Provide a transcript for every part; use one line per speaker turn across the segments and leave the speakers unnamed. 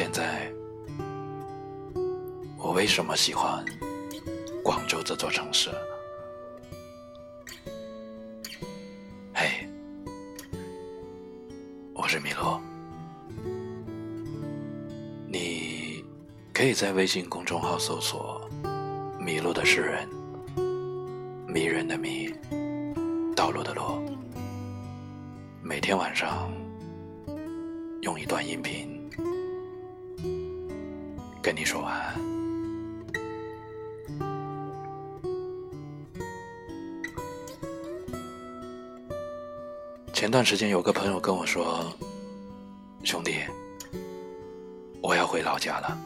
现在，我为什么喜欢广州这座城市？嘿，我是米洛，你可以在微信公众号搜索“迷路的诗人”，迷人的迷，道路的路，每天晚上用一段音频。跟你说晚安。前段时间有个朋友跟我说：“兄弟，我要回老家了，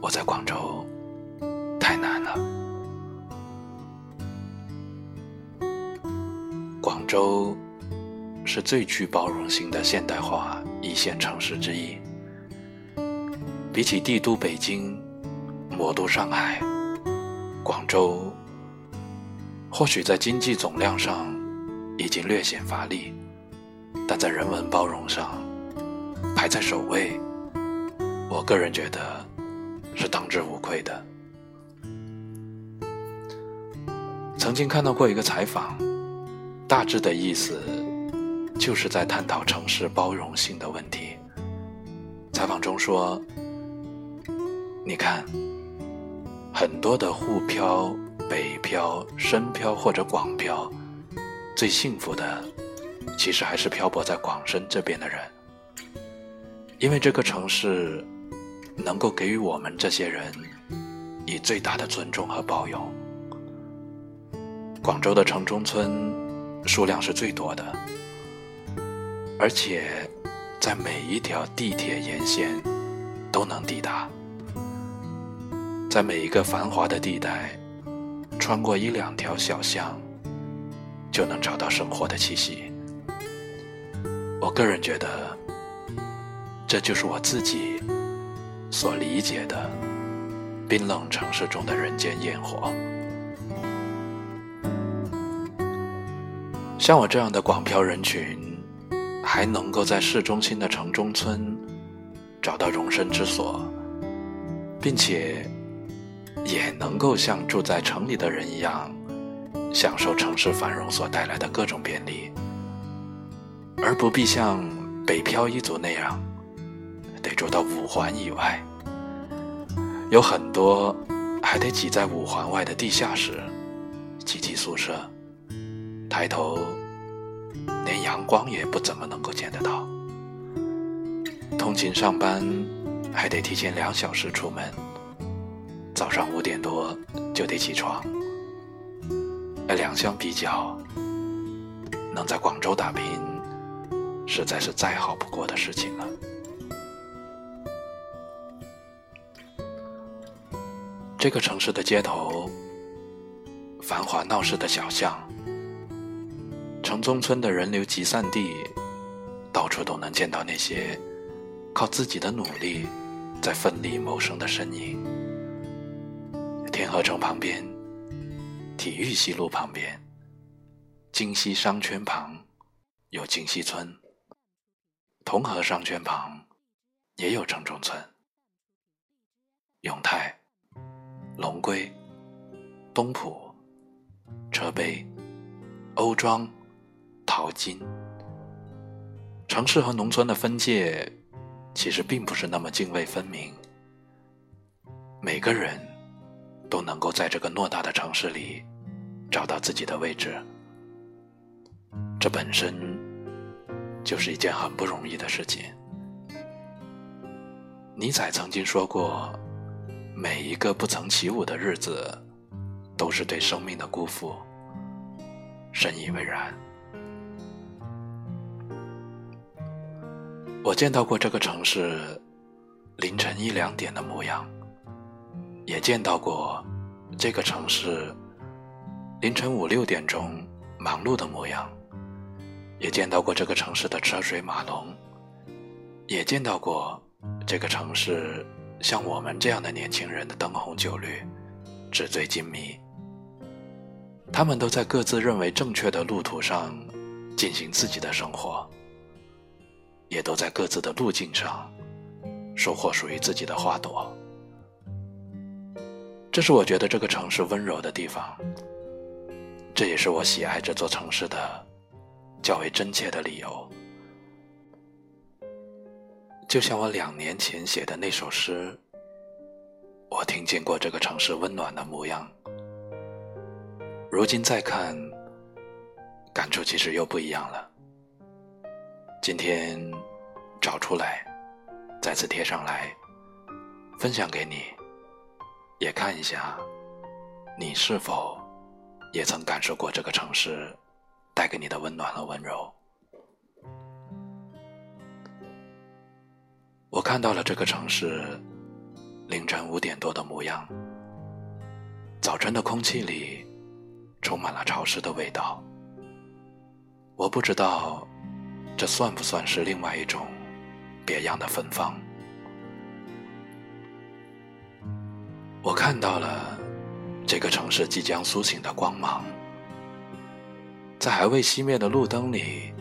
我在广州太难了。”广州是最具包容性的现代化一线城市之一。比起帝都北京、魔都上海、广州，或许在经济总量上已经略显乏力，但在人文包容上排在首位。我个人觉得是当之无愧的。曾经看到过一个采访，大致的意思就是在探讨城市包容性的问题。采访中说。你看，很多的沪漂、北漂、深漂或者广漂，最幸福的，其实还是漂泊在广深这边的人，因为这个城市能够给予我们这些人以最大的尊重和包容。广州的城中村数量是最多的，而且在每一条地铁沿线都能抵达。在每一个繁华的地带，穿过一两条小巷，就能找到生活的气息。我个人觉得，这就是我自己所理解的冰冷城市中的人间烟火。像我这样的广漂人群，还能够在市中心的城中村找到容身之所，并且。也能够像住在城里的人一样，享受城市繁荣所带来的各种便利，而不必像北漂一族那样，得住到五环以外。有很多还得挤在五环外的地下室、集体宿舍，抬头连阳光也不怎么能够见得到。通勤上班还得提前两小时出门。早上五点多就得起床，两相比较，能在广州打拼，实在是再好不过的事情了。这个城市的街头，繁华闹市的小巷，城中村的人流集散地，到处都能见到那些靠自己的努力在奋力谋生的身影。天河城旁边，体育西路旁边，京西商圈旁有京西村，同和商圈旁也有城中村。永泰、龙归、东浦、车陂、欧庄、淘金，城市和农村的分界其实并不是那么泾渭分明，每个人。都能够在这个偌大的城市里找到自己的位置，这本身就是一件很不容易的事情。尼采曾经说过：“每一个不曾起舞的日子，都是对生命的辜负。”深以为然。我见到过这个城市凌晨一两点的模样。也见到过这个城市凌晨五六点钟忙碌的模样，也见到过这个城市的车水马龙，也见到过这个城市像我们这样的年轻人的灯红酒绿、纸醉金迷。他们都在各自认为正确的路途上进行自己的生活，也都在各自的路径上收获属于自己的花朵。这是我觉得这个城市温柔的地方，这也是我喜爱这座城市的较为真切的理由。就像我两年前写的那首诗，我听见过这个城市温暖的模样。如今再看，感触其实又不一样了。今天找出来，再次贴上来，分享给你，也看一下，你是否也曾感受过这个城市带给你的温暖和温柔。我看到了这个城市凌晨五点多的模样。早晨的空气里充满了潮湿的味道。我不知道这算不算是另外一种别样的芬芳。我看到了这个城市即将苏醒的光芒，在还未熄灭的路灯里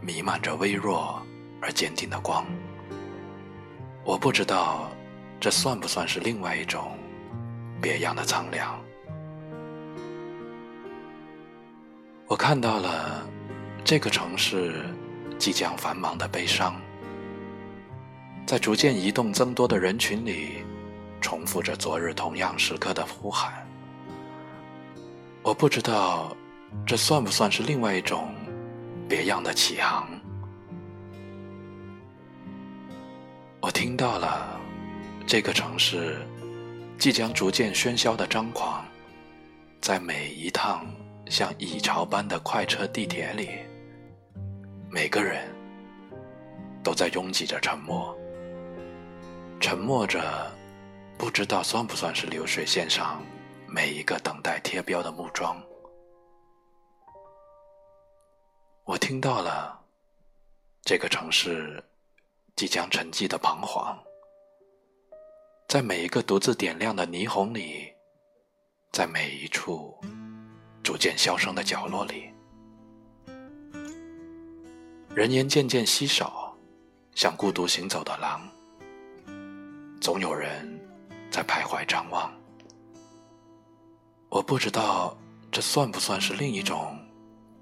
弥漫着微弱而坚定的光。我不知道，这算不算是另外一种别样的苍凉？我看到了这个城市即将繁忙的悲伤，在逐渐移动增多的人群里，重复着昨日同样时刻的呼喊。我不知道，这算不算是另外一种别样的起航？我听到了，这个城市即将逐渐喧嚣的张狂，在每一趟像蚁巢般的快车地铁里，每个人都在拥挤着沉默，沉默着，不知道算不算是流水线上每一个等待贴标的木桩。我听到了，这个城市。即将沉寂的彷徨，在每一个独自点亮的霓虹里，在每一处逐渐消声的角落里，人烟渐渐稀少，像孤独行走的狼。总有人在徘徊张望。我不知道这算不算是另一种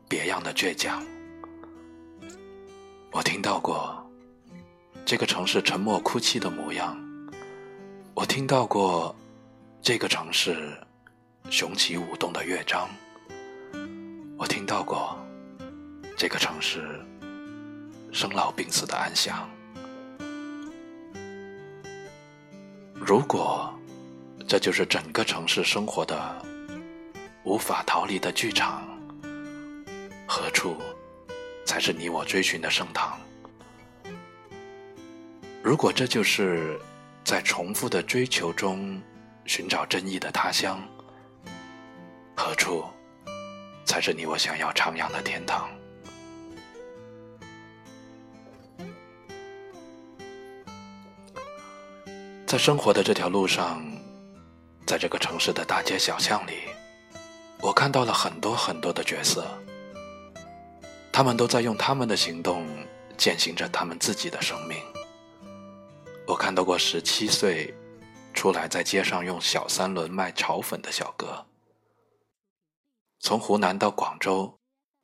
别样的倔强。我听到过。这个城市沉默哭泣的模样，我听到过；这个城市雄起舞动的乐章，我听到过；这个城市生老病死的安详。如果这就是整个城市生活的无法逃离的剧场，何处才是你我追寻的圣堂？如果这就是在重复的追求中寻找真意的他乡，何处才是你我想要徜徉的天堂？在生活的这条路上，在这个城市的大街小巷里，我看到了很多很多的角色，他们都在用他们的行动践行着他们自己的生命。我看到过十七岁出来在街上用小三轮卖炒粉的小哥，从湖南到广州，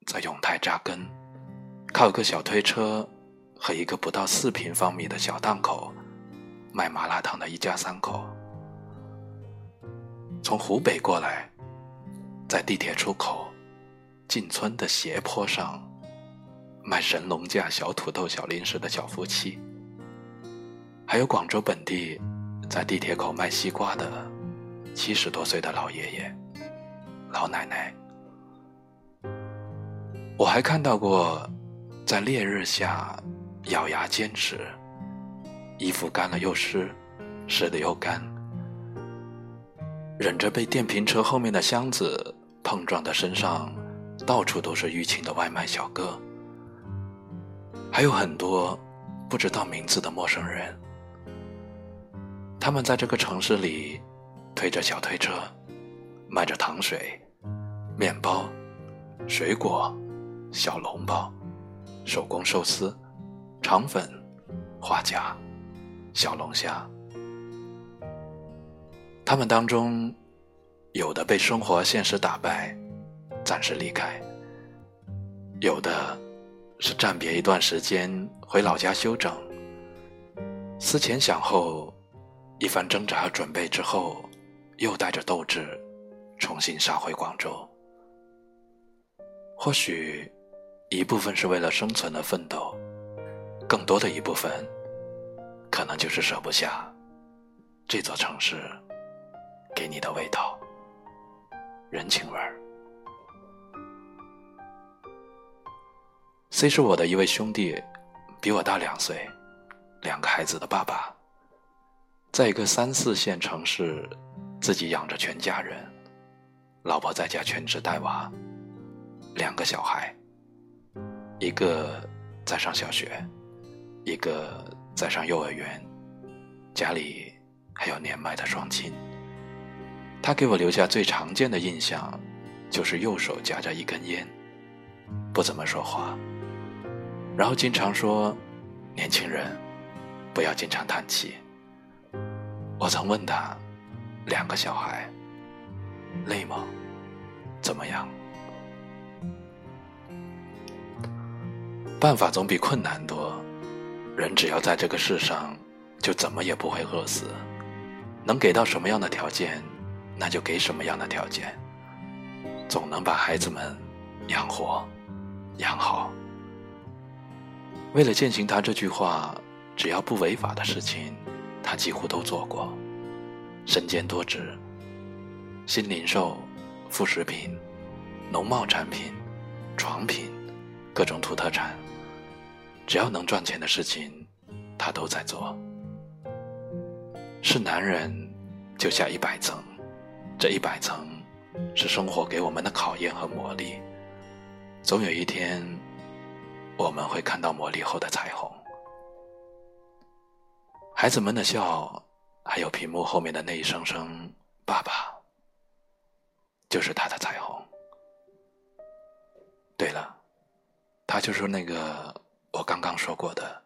在永泰扎根，靠个小推车和一个不到四平方米的小档口卖麻辣烫的一家三口，从湖北过来，在地铁出口进村的斜坡上卖神农架小土豆、小零食的小夫妻。还有广州本地在地铁口卖西瓜的七十多岁的老爷爷、老奶奶。我还看到过在烈日下咬牙坚持，衣服干了又湿，湿了又干，忍着被电瓶车后面的箱子碰撞的身上到处都是淤青的外卖小哥。还有很多不知道名字的陌生人。他们在这个城市里推着小推车，卖着糖水、面包、水果、小笼包、手工寿司、肠粉、花甲、小龙虾。他们当中，有的被生活现实打败，暂时离开；有的是暂别一段时间，回老家休整。思前想后，一番挣扎和准备之后，又带着斗志，重新杀回广州。或许，一部分是为了生存而奋斗，更多的一部分，可能就是舍不下这座城市。给你的味道，人情味儿。C 是我的一位兄弟，比我大两岁，两个孩子的爸爸，在一个三四线城市，自己养着全家人，老婆在家全职带娃，两个小孩，一个在上小学，一个在上幼儿园，家里还有年迈的双亲。他给我留下最常见的印象，就是右手夹着一根烟，不怎么说话，然后经常说：“年轻人，不要经常叹气。”我曾问他：“两个小孩，累吗？怎么样？”办法总比困难多，人只要在这个世上，就怎么也不会饿死。能给到什么样的条件？那就给什么样的条件，总能把孩子们养活、养好。为了践行他这句话，只要不违法的事情，他几乎都做过。身兼多职，新零售、副食品、农贸产品、床品，各种土特产，只要能赚钱的事情，他都在做。是男人，就下一百层。这一百层，是生活给我们的考验和磨砺。总有一天，我们会看到磨砺后的彩虹。孩子们的笑，还有屏幕后面的那一声声“爸爸”，就是他的彩虹。对了，他就是那个我刚刚说过的，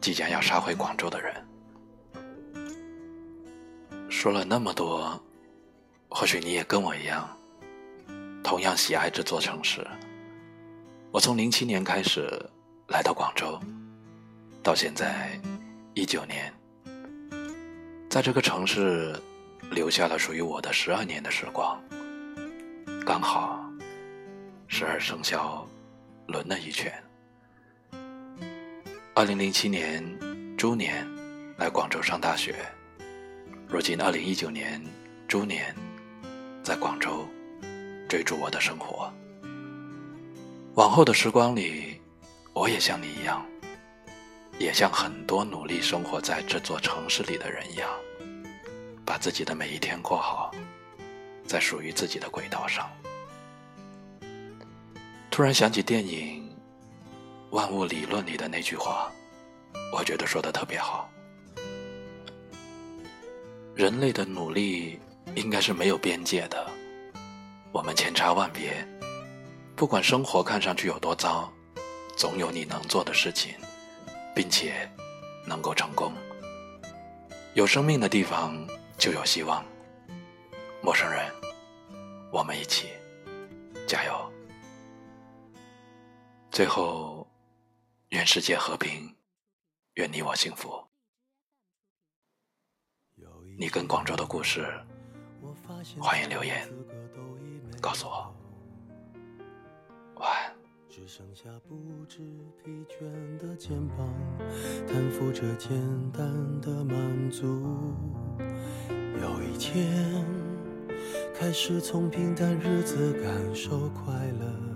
即将要杀回广州的人。说了那么多。或许你也跟我一样，同样喜爱这座城市。我从零七年开始来到广州，到现在一九年，在这个城市留下了属于我的十二年的时光，刚好十二生肖轮了一圈。二零零七年猪年来广州上大学，如今二零一九年猪年。在广州追逐我的生活。往后的时光里，我也像你一样，也像很多努力生活在这座城市里的人一样，把自己的每一天过好，在属于自己的轨道上。突然想起电影《万物理论》里的那句话，我觉得说的特别好：人类的努力。应该是没有边界的。我们千差万别，不管生活看上去有多糟，总有你能做的事情，并且能够成功。有生命的地方就有希望。陌生人，我们一起加油。最后，愿世界和平，愿你我幸福。你跟广州的故事。欢迎留言告诉我晚安只剩下不知疲倦的肩膀担负着简单的满足有一天开始从平淡日子感受快乐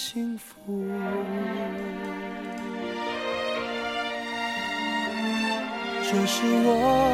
幸福。这是我